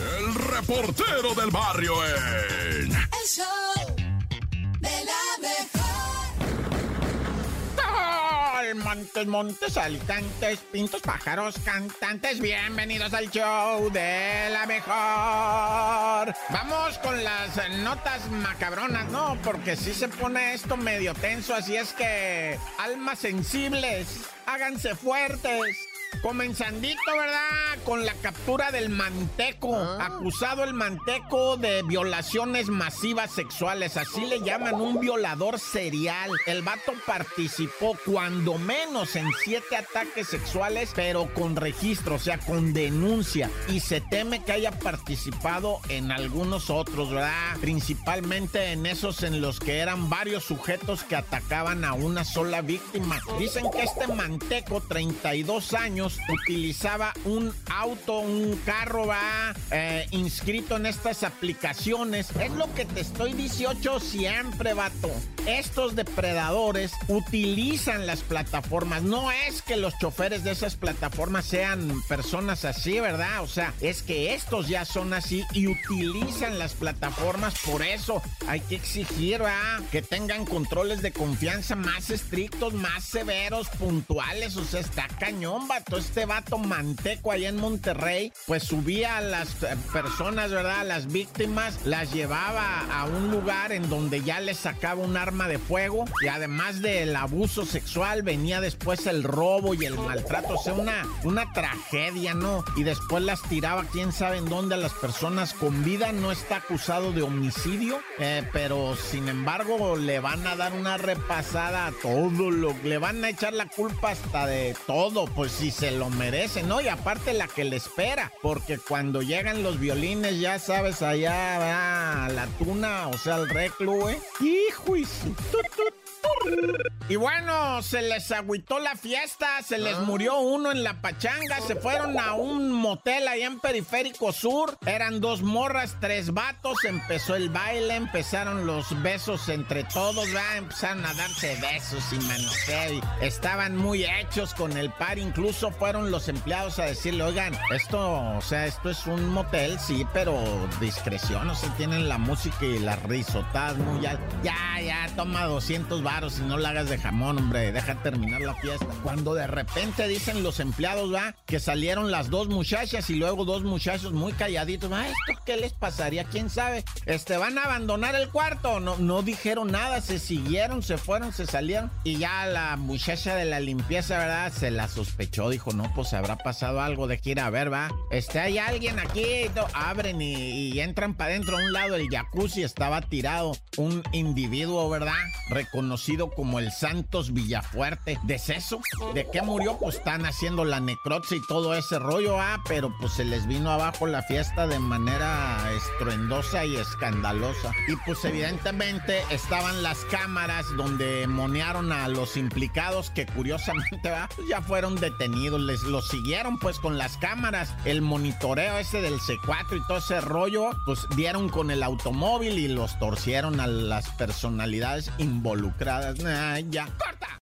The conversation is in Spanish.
el reportero del barrio en... El show de la mejor. Montes, montes, alicantes, pintos, pájaros, cantantes, bienvenidos al show de la mejor. Vamos con las notas macabronas, ¿no? Porque si se pone esto medio tenso, así es que almas sensibles, háganse fuertes. Comenzandito, ¿verdad? Con la captura del manteco. Acusado el manteco de violaciones masivas sexuales. Así le llaman un violador serial. El vato participó cuando menos en siete ataques sexuales, pero con registro, o sea, con denuncia. Y se teme que haya participado en algunos otros, ¿verdad? Principalmente en esos en los que eran varios sujetos que atacaban a una sola víctima. Dicen que este manteco, 32 años, utilizaba un auto, un carro, va eh, inscrito en estas aplicaciones. Es lo que te estoy 18 siempre, vato. Estos depredadores utilizan las plataformas. No es que los choferes de esas plataformas sean personas así, ¿verdad? O sea, es que estos ya son así y utilizan las plataformas. Por eso hay que exigir, ¿verdad? Que tengan controles de confianza más estrictos, más severos, puntuales. O sea, está cañón, vato este vato manteco allá en Monterrey, pues subía a las eh, personas, ¿verdad? A las víctimas, las llevaba a un lugar en donde ya les sacaba un arma de fuego y además del abuso sexual venía después el robo y el maltrato, o sea, una, una tragedia, ¿no? Y después las tiraba, quién sabe en dónde a las personas con vida, no está acusado de homicidio, eh, pero sin embargo le van a dar una repasada a todo lo, le van a echar la culpa hasta de todo, pues si se lo merecen, ¿no? Y aparte la que le espera, porque cuando llegan los violines, ya sabes, allá va la tuna, o sea, el reclu, ¿eh? Hijo y su... Y bueno, se les agüitó la fiesta, se les murió uno en la pachanga, se fueron a un motel allá en Periférico Sur, eran dos morras, tres vatos, empezó el baile, empezaron los besos entre todos, ¿verdad? empezaron a darse besos y manoseo, estaban muy hechos con el par, incluso fueron los empleados a decirle, oigan, esto, o sea, esto es un motel, sí, pero discreción, o sea, tienen la música y las risotadas muy altas, ya, ya, toma 200 varos y no la hagas de jamón, hombre, deja terminar la fiesta. Cuando de repente dicen los empleados, va, que salieron las dos muchachas y luego dos muchachos muy calladitos, va, ¿esto qué les pasaría? ¿Quién sabe? Este, van a abandonar el cuarto, no, no dijeron nada, se siguieron, se fueron, se salieron y ya la muchacha de la limpieza, ¿verdad? Se la sospechó, dijo, no, pues habrá pasado algo de que a ver, va. Este, hay alguien aquí, no, abren y, y entran para adentro a un lado del jacuzzi, estaba tirado un individuo, ¿verdad? Reconocido como el Santos Villafuerte. ¿Deceso? ¿De qué murió? Pues están haciendo la necropsia y todo ese rollo, ah, pero pues se les vino abajo la fiesta de manera estruendosa y escandalosa. Y pues evidentemente estaban las cámaras donde monearon a los implicados que curiosamente ¿va? Pues, ya fueron detenidos, les los siguieron pues con las cámaras, el monitoreo ese del C4 y todo ese rollo, pues dieron con el automóvil y los torcieron a las personalidades involucradas. Nah, ya, corta.